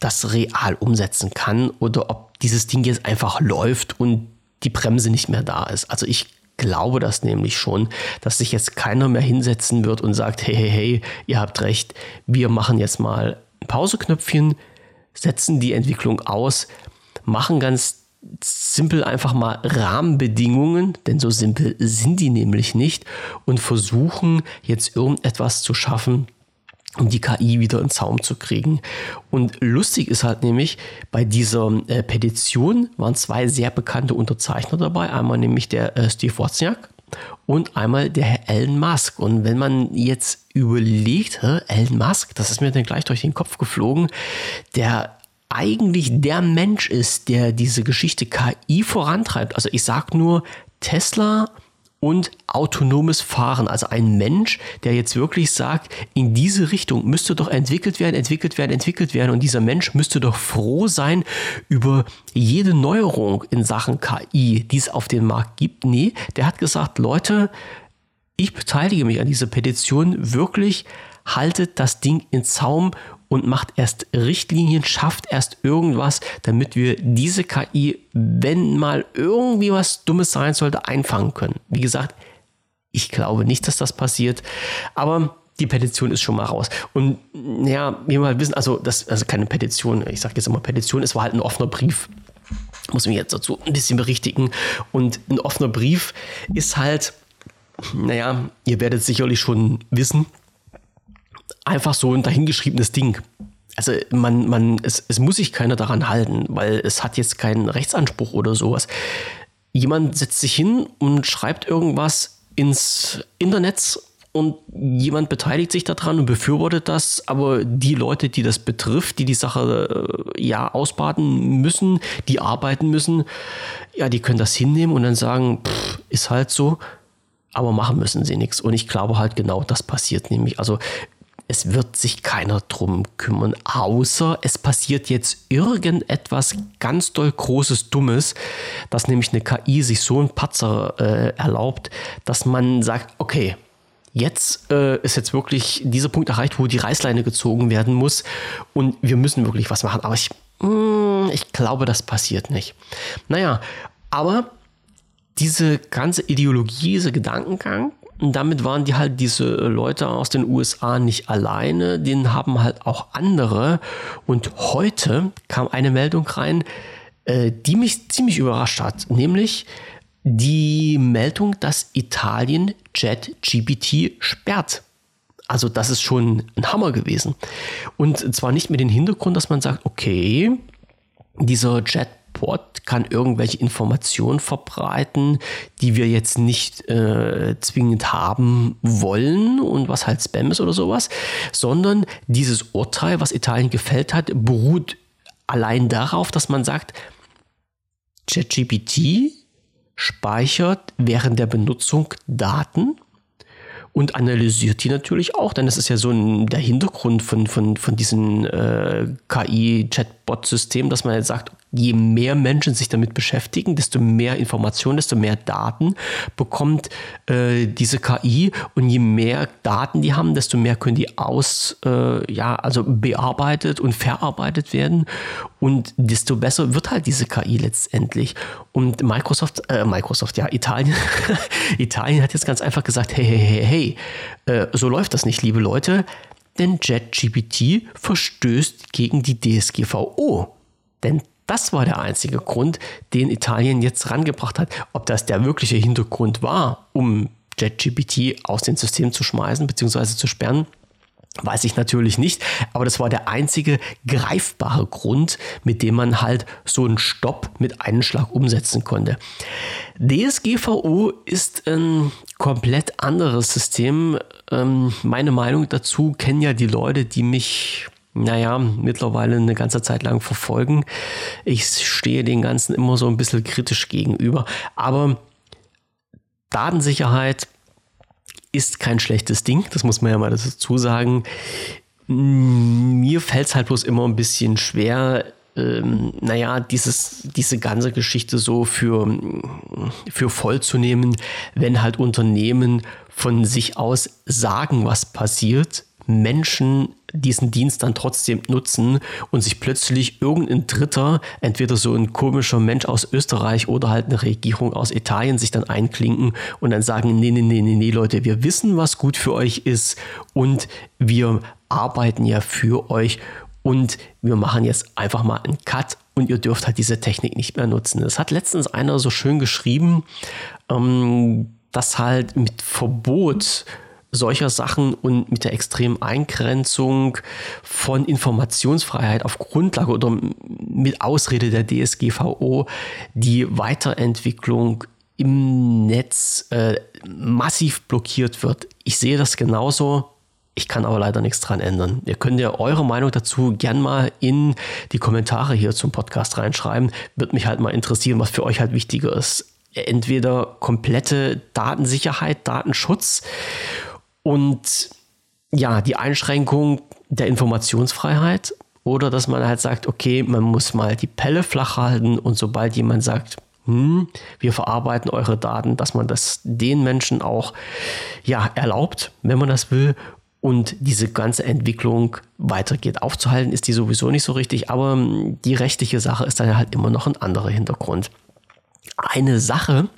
das real umsetzen kann oder ob dieses Ding jetzt einfach läuft und die Bremse nicht mehr da ist. Also ich glaube das nämlich schon, dass sich jetzt keiner mehr hinsetzen wird und sagt, hey, hey, hey, ihr habt recht, wir machen jetzt mal ein Pauseknöpfchen, setzen die Entwicklung aus, machen ganz simpel einfach mal Rahmenbedingungen, denn so simpel sind die nämlich nicht, und versuchen jetzt irgendetwas zu schaffen, um die KI wieder in Zaum zu kriegen. Und lustig ist halt nämlich, bei dieser äh, Petition waren zwei sehr bekannte Unterzeichner dabei. Einmal nämlich der äh, Steve Wozniak und einmal der Herr Elon Musk. Und wenn man jetzt überlegt, hä, Elon Musk, das ist mir dann gleich durch den Kopf geflogen, der eigentlich der Mensch ist, der diese Geschichte KI vorantreibt. Also ich sage nur Tesla und autonomes Fahren. Also ein Mensch, der jetzt wirklich sagt, in diese Richtung müsste doch entwickelt werden, entwickelt werden, entwickelt werden. Und dieser Mensch müsste doch froh sein über jede Neuerung in Sachen KI, die es auf dem Markt gibt. Nee, der hat gesagt, Leute, ich beteilige mich an dieser Petition wirklich, haltet das Ding in Zaum und macht erst Richtlinien, schafft erst irgendwas, damit wir diese KI, wenn mal irgendwie was Dummes sein sollte, einfangen können. Wie gesagt, ich glaube nicht, dass das passiert, aber die Petition ist schon mal raus. Und ja, wir mal wissen, also das also keine Petition, ich sage jetzt immer Petition, es war halt ein offener Brief. Muss mich jetzt dazu ein bisschen berichtigen. Und ein offener Brief ist halt, naja, ihr werdet sicherlich schon wissen, einfach so ein dahingeschriebenes Ding. Also man, man, es, es muss sich keiner daran halten, weil es hat jetzt keinen Rechtsanspruch oder sowas. Jemand setzt sich hin und schreibt irgendwas ins Internet und jemand beteiligt sich daran und befürwortet das, aber die Leute, die das betrifft, die die Sache äh, ja ausbaden müssen, die arbeiten müssen, ja, die können das hinnehmen und dann sagen, pff, ist halt so, aber machen müssen sie nichts. Und ich glaube halt genau das passiert nämlich. Also es wird sich keiner drum kümmern, außer es passiert jetzt irgendetwas ganz doll Großes, Dummes, dass nämlich eine KI sich so einen Patzer äh, erlaubt, dass man sagt, okay, jetzt äh, ist jetzt wirklich dieser Punkt erreicht, wo die Reißleine gezogen werden muss und wir müssen wirklich was machen. Aber ich, mh, hm, ich glaube, das passiert nicht. Naja, aber diese ganze Ideologie, dieser Gedankengang, damit waren die halt diese Leute aus den USA nicht alleine, den haben halt auch andere. Und heute kam eine Meldung rein, äh, die mich ziemlich überrascht hat, nämlich die Meldung, dass Italien JetGPT sperrt. Also das ist schon ein Hammer gewesen. Und zwar nicht mit dem Hintergrund, dass man sagt, okay, dieser Jet Bot kann irgendwelche Informationen verbreiten, die wir jetzt nicht äh, zwingend haben wollen und was halt Spam ist oder sowas, sondern dieses Urteil, was Italien gefällt hat, beruht allein darauf, dass man sagt, ChatGPT speichert während der Benutzung Daten und analysiert die natürlich auch, denn das ist ja so ein, der Hintergrund von, von, von diesem äh, KI-Chatbot-System, dass man jetzt sagt, je mehr Menschen sich damit beschäftigen, desto mehr Informationen, desto mehr Daten bekommt äh, diese KI und je mehr Daten die haben, desto mehr können die aus, äh, ja, also bearbeitet und verarbeitet werden und desto besser wird halt diese KI letztendlich. Und Microsoft, äh, Microsoft, ja, Italien, Italien hat jetzt ganz einfach gesagt, hey, hey, hey, hey, äh, so läuft das nicht, liebe Leute, denn JetGPT verstößt gegen die DSGVO. Denn Das war der einzige Grund, den Italien jetzt rangebracht hat. Ob das der wirkliche Hintergrund war, um JetGPT aus dem System zu schmeißen bzw. zu sperren, Weiß ich natürlich nicht, aber das war der einzige greifbare Grund, mit dem man halt so einen Stopp mit einem Schlag umsetzen konnte. DSGVO ist ein komplett anderes System. Ähm, meine Meinung dazu kennen ja die Leute, die mich naja, mittlerweile eine ganze Zeit lang verfolgen. Ich stehe den Ganzen immer so ein bisschen kritisch gegenüber. Aber Datensicherheit ist kein schlechtes Ding, das muss man ja mal dazu sagen. Mir fällt es halt bloß immer ein bisschen schwer, ähm, naja, dieses, diese ganze Geschichte so für, für voll zu nehmen, wenn halt Unternehmen von sich aus sagen, was passiert, Menschen diesen Dienst dann trotzdem nutzen und sich plötzlich irgendein Dritter, entweder so ein komischer Mensch aus Österreich oder halt eine Regierung aus Italien, sich dann einklinken und dann sagen, nee, nee, nee, nee, nee, Leute, wir wissen, was gut für euch ist und wir arbeiten ja für euch und wir machen jetzt einfach mal einen Cut und ihr dürft halt diese Technik nicht mehr nutzen. Das hat letztens einer so schön geschrieben, ähm, dass halt mit Verbot solcher Sachen und mit der extremen Eingrenzung von Informationsfreiheit auf Grundlage oder mit Ausrede der DSGVO die Weiterentwicklung im Netz äh, massiv blockiert wird. Ich sehe das genauso. Ich kann aber leider nichts dran ändern. Ihr könnt ja eure Meinung dazu gern mal in die Kommentare hier zum Podcast reinschreiben. Wird mich halt mal interessieren, was für euch halt wichtiger ist. Entweder komplette Datensicherheit, Datenschutz und ja, die Einschränkung der Informationsfreiheit oder dass man halt sagt, okay, man muss mal die Pelle flach halten und sobald jemand sagt, hm, wir verarbeiten eure Daten, dass man das den Menschen auch ja, erlaubt, wenn man das will und diese ganze Entwicklung weitergeht. Aufzuhalten ist die sowieso nicht so richtig, aber die rechtliche Sache ist dann halt immer noch ein anderer Hintergrund. Eine Sache,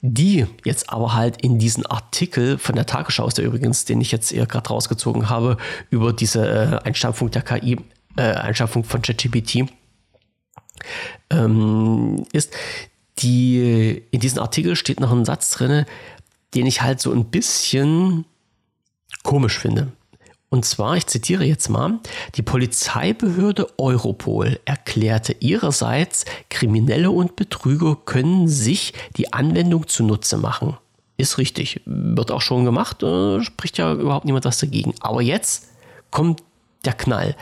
die jetzt aber halt in diesen Artikel von der Tagesschau ist der übrigens, den ich jetzt gerade rausgezogen habe, über diese äh, Einstampfung der KI, äh, Einstampfung von ChatGPT, ähm, ist, die in diesem Artikel steht noch ein Satz drin, den ich halt so ein bisschen komisch finde. Und zwar, ich zitiere jetzt mal, die Polizeibehörde Europol erklärte ihrerseits, Kriminelle und Betrüger können sich die Anwendung zunutze machen. Ist richtig, wird auch schon gemacht, äh, spricht ja überhaupt niemand was dagegen. Aber jetzt kommt der Knall.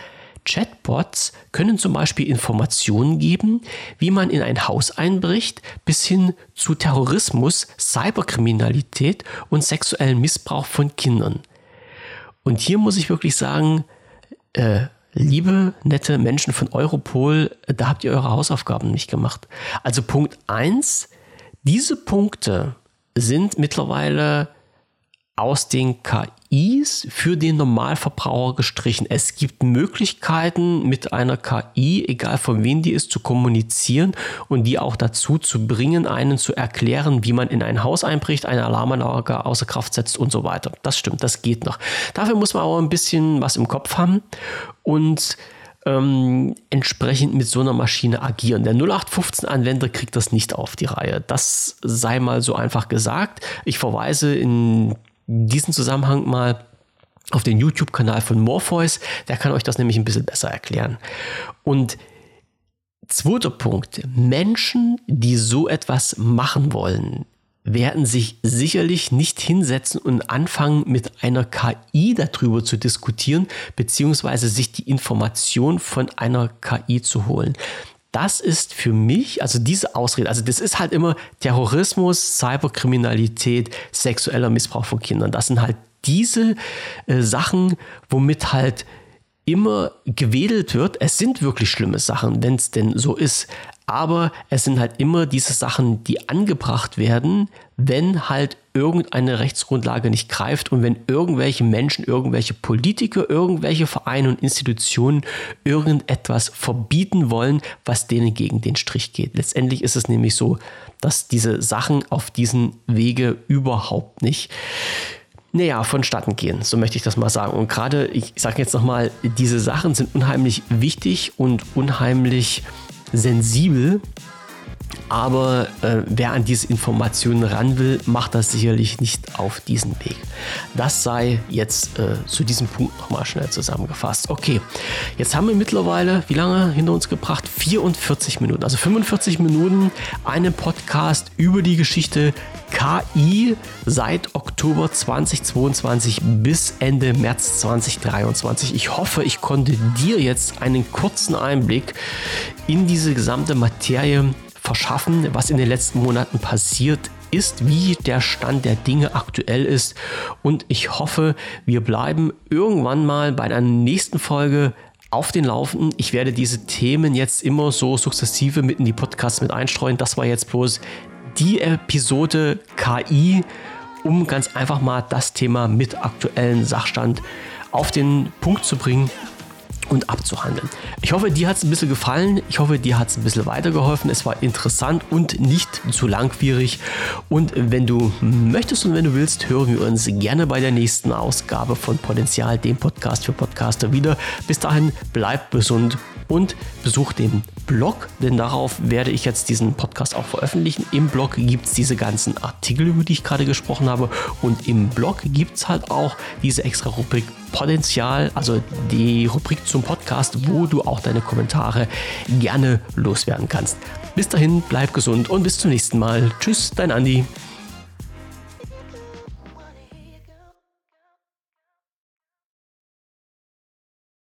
Chatbots können zum Beispiel Informationen geben, wie man in ein Haus einbricht, bis hin zu Terrorismus, Cyberkriminalität und sexuellen Missbrauch von Kindern. Und hier muss ich wirklich sagen, äh, liebe, nette Menschen von Europol, da habt ihr eure Hausaufgaben nicht gemacht. Also Punkt eins: diese Punkte sind mittlerweile aus den KIs für den Normalverbraucher gestrichen. Es gibt Möglichkeiten mit einer KI, egal von wem die ist, zu kommunizieren und die auch dazu zu bringen, einen zu erklären, wie man in ein Haus einbricht, eine Alarmanlage außer Kraft setzt und so weiter. Das stimmt, das geht noch. Dafür muss man aber ein bisschen was im Kopf haben und ähm, entsprechend mit so einer Maschine agieren. Der 0815-Anwender kriegt das nicht auf die Reihe. Das sei mal so einfach gesagt. Ich verweise in diesen Zusammenhang mal auf den YouTube-Kanal von Morpheus. Der kann euch das nämlich ein bisschen besser erklären. Und zweiter Punkt. Menschen, die so etwas machen wollen, werden sich sicherlich nicht hinsetzen und anfangen, mit einer KI darüber zu diskutieren, beziehungsweise sich die Information von einer KI zu holen das ist für mich, also diese Ausrede, also das ist halt immer Terrorismus, Cyberkriminalität, sexueller Missbrauch von Kindern. Das sind halt diese äh, Sachen, womit halt immer gewedelt wird. Es sind wirklich schlimme Sachen, wenn es denn so ist. Aber es sind halt immer diese Sachen, die angebracht werden, wenn halt irgendeine Rechtsgrundlage nicht greift und wenn irgendwelche Menschen, irgendwelche Politiker, irgendwelche Vereine und Institutionen irgendetwas verbieten wollen, was denen gegen den Strich geht. Letztendlich ist es nämlich so, dass diese Sachen auf diesen Wege überhaupt nicht naja, vonstatten gehen, so möchte ich das mal sagen. Und gerade, ich sage jetzt nochmal, diese Sachen sind unheimlich wichtig und unheimlich sensibel aber äh, wer an diese Informationen ran will, macht das sicherlich nicht auf diesen Weg. Das sei jetzt äh, zu diesem Punkt nochmal schnell zusammengefasst. Okay, jetzt haben wir mittlerweile, wie lange hinter uns gebracht? 44 Minuten, also 45 Minuten einen Podcast über die Geschichte KI seit Oktober 2022 bis Ende März 2023. Ich hoffe, ich konnte dir jetzt einen kurzen Einblick in diese gesamte Materie verschaffen, was in den letzten Monaten passiert ist, wie der Stand der Dinge aktuell ist. Und ich hoffe, wir bleiben irgendwann mal bei einer nächsten Folge auf den Laufenden. Ich werde diese Themen jetzt immer so sukzessive mit in die Podcasts mit einstreuen. Das war jetzt bloß die Episode KI, um ganz einfach mal das Thema mit aktuellen Sachstand auf den Punkt zu bringen und abzuhandeln. Ich hoffe, dir hat es ein bisschen gefallen. Ich hoffe, dir hat es ein bisschen weitergeholfen. Es war interessant und nicht zu langwierig. Und wenn du möchtest und wenn du willst, hören wir uns gerne bei der nächsten Ausgabe von Potenzial, dem Podcast für Podcaster wieder. Bis dahin, bleib gesund und besuch den Blog, denn darauf werde ich jetzt diesen Podcast auch veröffentlichen. Im Blog gibt es diese ganzen Artikel, über die ich gerade gesprochen habe. Und im Blog gibt es halt auch diese extra Rubrik Potenzial, also die Rubrik zum Podcast, wo du auch deine Kommentare gerne loswerden kannst. Bis dahin, bleib gesund und bis zum nächsten Mal. Tschüss, dein Andi.